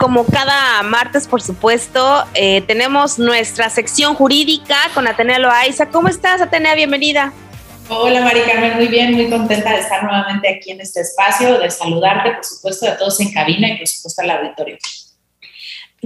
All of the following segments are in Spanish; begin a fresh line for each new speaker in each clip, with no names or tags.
Como cada martes, por supuesto, eh, tenemos nuestra sección jurídica con Atenea Loaiza. ¿Cómo estás, Atenea? Bienvenida.
Hola, Mari Carmen, muy bien, muy contenta de estar nuevamente aquí en este espacio, de saludarte, por supuesto, a todos en cabina y, por supuesto, al auditorio.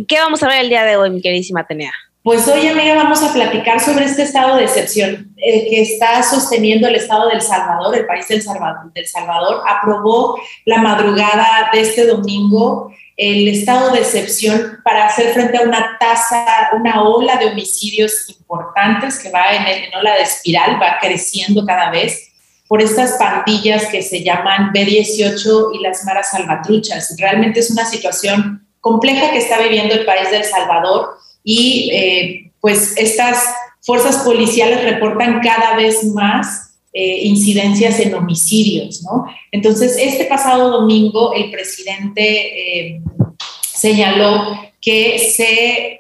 ¿Qué vamos a ver el día de hoy, mi queridísima Atenea?
Pues hoy, amiga, vamos a platicar sobre este estado de excepción eh, que está sosteniendo el Estado del Salvador, el país del Salvador, del Salvador. Aprobó la madrugada de este domingo el estado de excepción para hacer frente a una tasa, una ola de homicidios importantes que va en, en ola de espiral, va creciendo cada vez por estas pandillas que se llaman B18 y las maras salvatruchas. Realmente es una situación compleja que está viviendo el país del Salvador y eh, pues estas fuerzas policiales reportan cada vez más eh, incidencias en homicidios, ¿no? Entonces, este pasado domingo el presidente eh, señaló que, se,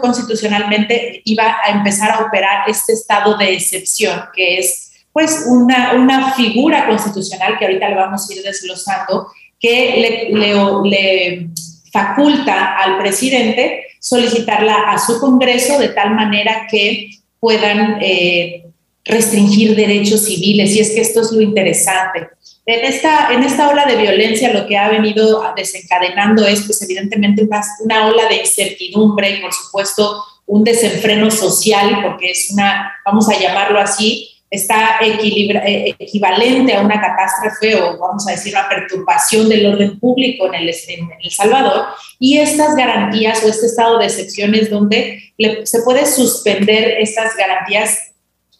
constitucionalmente iba a empezar a operar este estado de excepción, que es pues una, una figura constitucional que ahorita le vamos a ir desglosando, que le, le, le faculta al presidente solicitarla a su Congreso de tal manera que puedan eh, restringir derechos civiles. Y es que esto es lo interesante. En esta, en esta ola de violencia lo que ha venido desencadenando es, pues evidentemente, una, una ola de incertidumbre y, por supuesto, un desenfreno social, porque es una, vamos a llamarlo así, está eh, equivalente a una catástrofe o vamos a decir una perturbación del orden público en El, El Salvador y estas garantías o este estado de excepción es donde se puede suspender estas garantías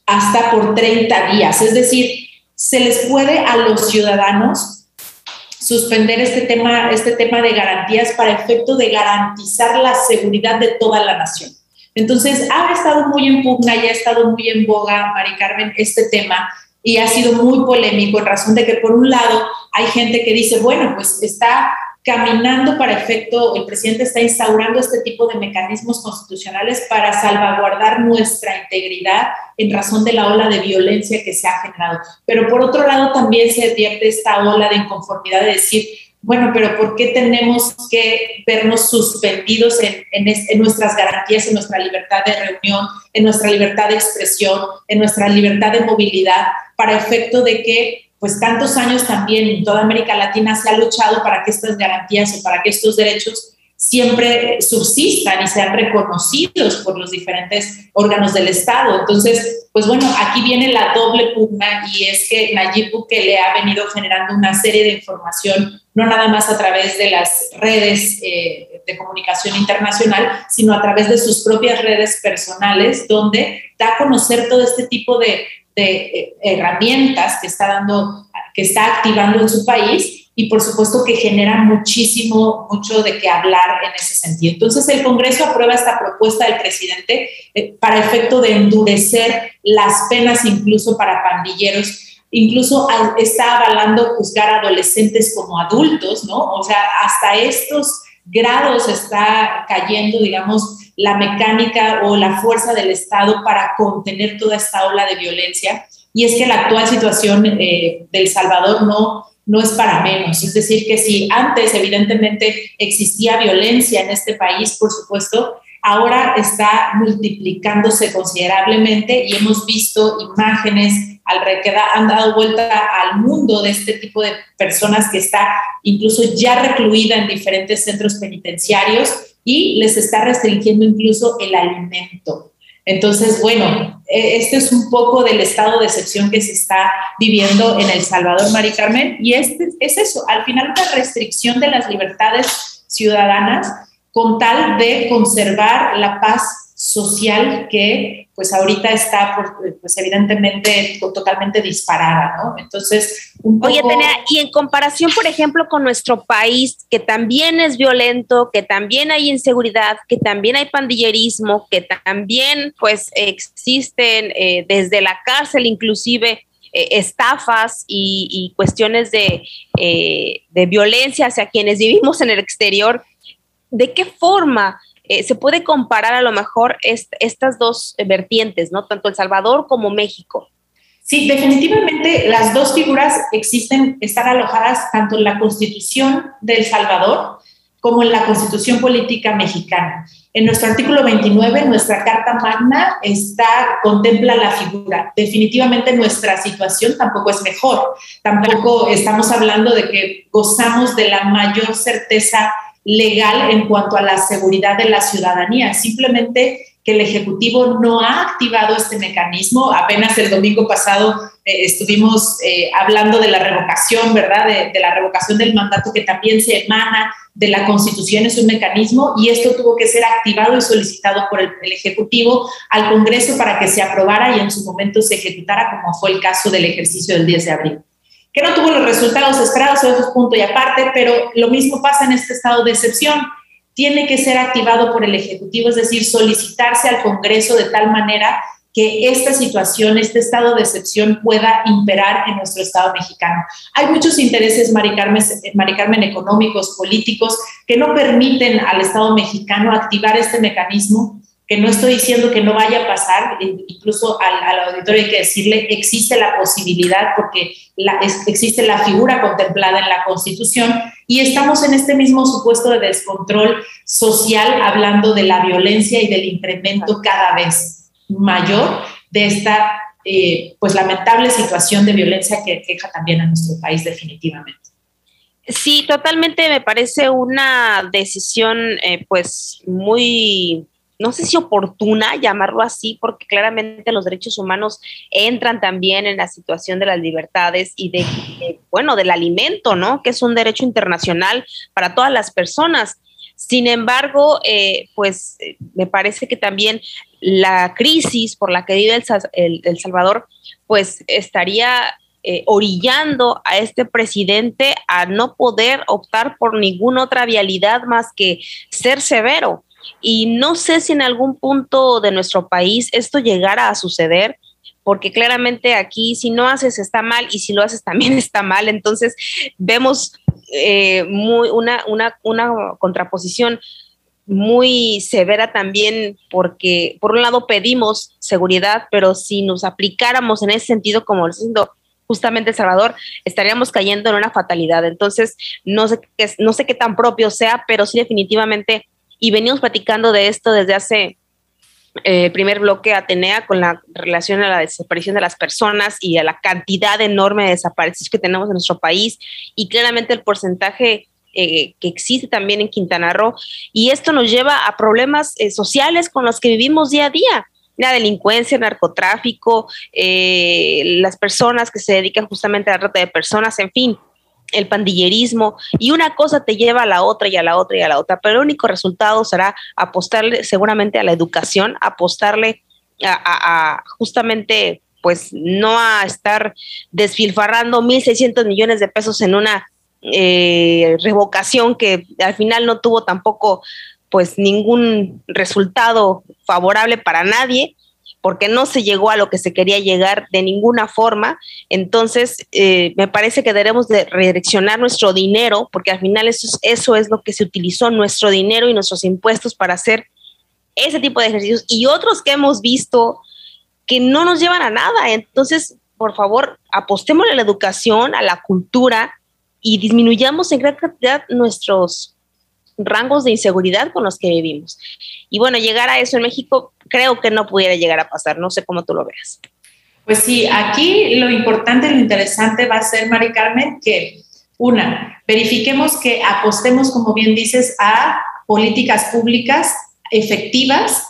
hasta por 30 días, es decir, se les puede a los ciudadanos suspender este tema, este tema de garantías para efecto de garantizar la seguridad de toda la nación. Entonces, ha estado muy en pugna y ha estado muy en boga, Mari Carmen, este tema y ha sido muy polémico en razón de que, por un lado, hay gente que dice, bueno, pues está caminando para efecto, el presidente está instaurando este tipo de mecanismos constitucionales para salvaguardar nuestra integridad en razón de la ola de violencia que se ha generado. Pero por otro lado también se advierte esta ola de inconformidad de decir, bueno, pero ¿por qué tenemos que vernos suspendidos en, nuestras garantías, en nuestra libertad de reunión, en nuestra libertad de expresión, en nuestra libertad de movilidad, para efecto de que, pues tantos años también en toda América Latina se ha luchado para que estas garantías o para que estos derechos siempre subsistan y sean reconocidos por los diferentes órganos del Estado. Entonces, pues bueno, aquí viene la doble pugna y es que Nayib Bukele ha venido generando una serie de información, no nada más a través de las redes eh, de comunicación internacional, sino a través de sus propias redes personales, donde da a conocer todo este tipo de, de eh, herramientas que está dando, que está activando en su país y por supuesto que genera muchísimo, mucho de qué hablar en ese sentido. Entonces el Congreso aprueba esta propuesta del presidente eh, para efecto de endurecer las penas incluso para pandilleros incluso está avalando juzgar a adolescentes como adultos, ¿no? O sea, hasta estos grados está cayendo, digamos, la mecánica o la fuerza del Estado para contener toda esta ola de violencia. Y es que la actual situación eh, del Salvador no, no es para menos. Es decir, que si antes evidentemente existía violencia en este país, por supuesto, ahora está multiplicándose considerablemente y hemos visto imágenes al que han dado vuelta al mundo de este tipo de personas que está incluso ya recluida en diferentes centros penitenciarios y les está restringiendo incluso el alimento. Entonces, bueno, e, este es un poco del estado de excepción que se está viviendo en El Salvador, Mari Carmen, y este es eso, al final una restricción de las libertades ciudadanas con tal de conservar la paz social que pues ahorita está pues evidentemente totalmente disparada, ¿no? Entonces,
un poco... Oye, Tenea, y en comparación, por ejemplo, con nuestro país, que también es violento, que también hay inseguridad, que también hay pandillerismo, que también pues existen eh, desde la cárcel inclusive eh, estafas y, cuestiones de, eh, de violencia hacia quienes vivimos en el exterior, ¿de qué forma eh, se puede comparar a lo mejor estas dos vertientes, ¿no? Tanto El Salvador como México.
Sí, definitivamente las dos figuras existen, están alojadas tanto en la Constitución de El Salvador como en la Constitución Política Mexicana. En nuestro artículo 29, nuestra Carta Magna está, contempla la figura. Definitivamente nuestra situación tampoco es mejor. Tampoco estamos hablando de que gozamos de la mayor certeza legal en cuanto a la seguridad de la ciudadanía. Simplemente que el Ejecutivo no ha activado este mecanismo. Apenas el domingo pasado eh, estuvimos eh, hablando de la revocación, ¿verdad? De, la revocación del mandato que también se emana de la Constitución, es un mecanismo y esto tuvo que ser activado y solicitado por el, el Ejecutivo al Congreso para que se aprobara y en su momento se ejecutara, como fue el caso del ejercicio del 10 de abril que no tuvo los resultados esperados, eso es punto y aparte, pero lo mismo pasa en este estado de excepción. Tiene que ser activado por el Ejecutivo, es decir, solicitarse al Congreso de tal manera que esta situación, este estado de excepción pueda imperar en nuestro Estado mexicano. Hay muchos intereses, Mari Carmen, económicos, políticos, que no permiten al Estado mexicano activar este mecanismo que no estoy diciendo que no vaya a pasar, incluso al, auditorio hay que decirle, existe la posibilidad porque existe la figura contemplada en la Constitución y estamos en este mismo supuesto de descontrol social hablando de la violencia y del incremento cada vez mayor de esta eh, pues lamentable situación de violencia que queja también a nuestro país definitivamente.
Sí, totalmente me parece una decisión eh, pues muy no sé si oportuna llamarlo así, porque claramente los derechos humanos entran también en la situación de las libertades y de, bueno, del alimento, ¿no? Que es un derecho internacional para todas las personas. Sin embargo, eh, pues eh, me parece que también la crisis por la que vive El, Salvador, pues estaría eh, orillando a este presidente a no poder optar por ninguna otra vialidad más que ser severo. Y no sé si en algún punto de nuestro país esto llegara a suceder, porque claramente aquí si no haces está mal y si lo haces también está mal. Entonces vemos eh, muy una, una, una contraposición muy severa también porque por un lado pedimos seguridad, pero si nos aplicáramos en ese sentido como lo diciendo justamente El Salvador, estaríamos cayendo en una fatalidad. Entonces, no sé, qué, no sé qué tan propio sea, pero sí definitivamente y venimos platicando de esto desde hace eh, primer bloque Atenea con la relación a la desaparición de las personas y a la cantidad enorme de desaparecidos que tenemos en nuestro país y claramente el porcentaje eh, que existe también en Quintana Roo. Y esto nos lleva a problemas eh, sociales con los que vivimos día a día. La delincuencia, el narcotráfico, las personas que se dedican justamente a la trata de personas, en fin, el pandillerismo y una cosa te lleva a la otra y a la otra y a la otra, pero el único resultado será apostarle seguramente a la educación, apostarle a, justamente pues no a estar desfilfarrando 1.600 millones de pesos en una eh, revocación que al final no tuvo tampoco pues ningún resultado favorable para nadie porque no se llegó a lo que se quería llegar de ninguna forma. Entonces, eh, me parece que debemos de redireccionar nuestro dinero, porque al final eso es, eso es lo que se utilizó, nuestro dinero y nuestros impuestos para hacer ese tipo de ejercicios y otros que hemos visto que no nos llevan a nada. Entonces, por favor, apostemos a la educación, a la cultura y disminuyamos en gran cantidad nuestros rangos de inseguridad con los que vivimos. Y bueno, llegar a eso en México creo que no pudiera llegar a pasar, no sé cómo tú lo veas.
Pues sí, aquí lo importante, lo interesante va a ser, Mari Carmen, que una, verifiquemos que apostemos, como bien dices, a políticas públicas efectivas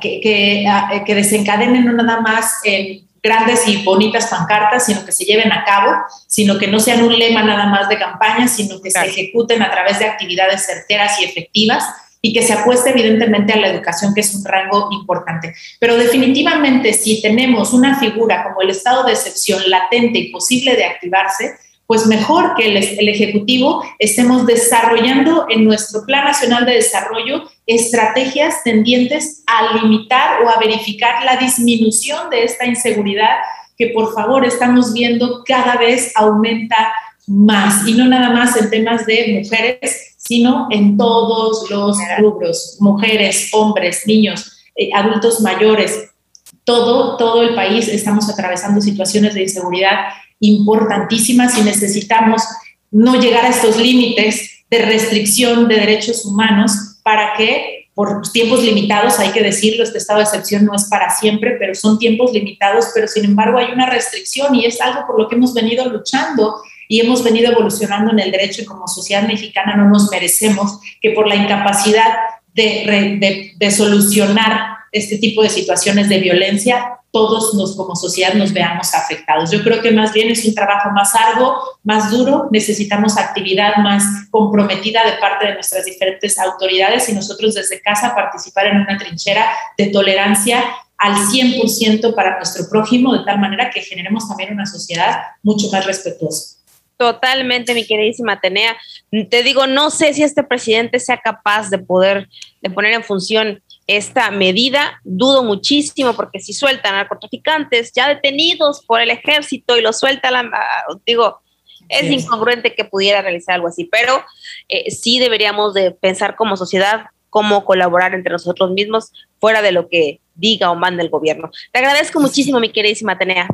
que, que, que desencadenen no nada más en grandes y bonitas pancartas, sino que se lleven a cabo, sino que no sean un lema nada más de campaña, sino que se ejecuten a través de actividades certeras y efectivas y que se apueste evidentemente a la educación, que es un rango importante. Pero definitivamente si tenemos una figura como el estado de excepción latente y posible de activarse, pues mejor que el, Ejecutivo estemos desarrollando en nuestro Plan Nacional de Desarrollo estrategias tendientes a limitar o a verificar la disminución de esta inseguridad que por favor estamos viendo cada vez aumenta más. Y no nada más en temas de mujeres, sino en todos los rubros, mujeres, hombres, niños, eh, adultos mayores, todo, todo el país estamos atravesando situaciones de inseguridad importantísimas y necesitamos no llegar a estos límites de restricción de derechos humanos para que por tiempos limitados, hay que decirlo, este estado de excepción no es para siempre, pero son tiempos limitados, pero sin embargo hay una restricción y es algo por lo que hemos venido luchando y hemos venido evolucionando en el derecho y como sociedad mexicana no nos merecemos que por la incapacidad de, de, de solucionar este tipo de situaciones de violencia, todos nos como sociedad nos veamos afectados. Yo creo que más bien es un trabajo más arduo, más duro, necesitamos actividad más comprometida de parte de nuestras diferentes autoridades y nosotros desde casa participar en una trinchera de tolerancia al 100% para nuestro prójimo, de tal manera que generemos también una sociedad mucho más respetuosa.
Totalmente, mi queridísima Atenea. Te digo, no sé si este presidente sea capaz de poder de poner en función esta medida. Dudo muchísimo porque si sueltan a narcotraficantes ya detenidos por el ejército y los suelta, la, digo, es incongruente que pudiera realizar algo así, pero eh, sí deberíamos de pensar como sociedad cómo colaborar entre nosotros mismos fuera de lo que diga o manda el gobierno. Te agradezco muchísimo, mi queridísima Atenea.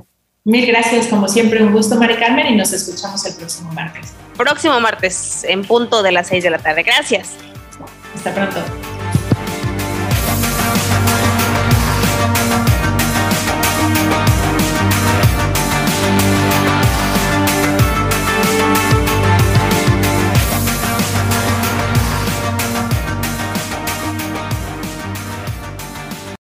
Mil gracias, como siempre, un gusto, Mari Carmen, y nos escuchamos el próximo martes.
Próximo martes, en punto de las seis de la tarde. Gracias.
Hasta pronto.